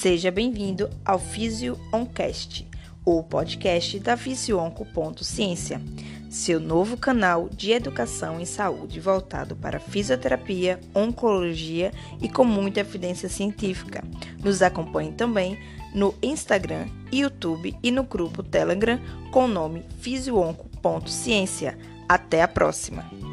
Seja bem-vindo ao Físio Oncast, o podcast da Ciência, seu novo canal de educação em saúde voltado para fisioterapia, oncologia e com muita evidência científica. Nos acompanhe também no Instagram, YouTube e no grupo Telegram com o nome Ciência. Até a próxima!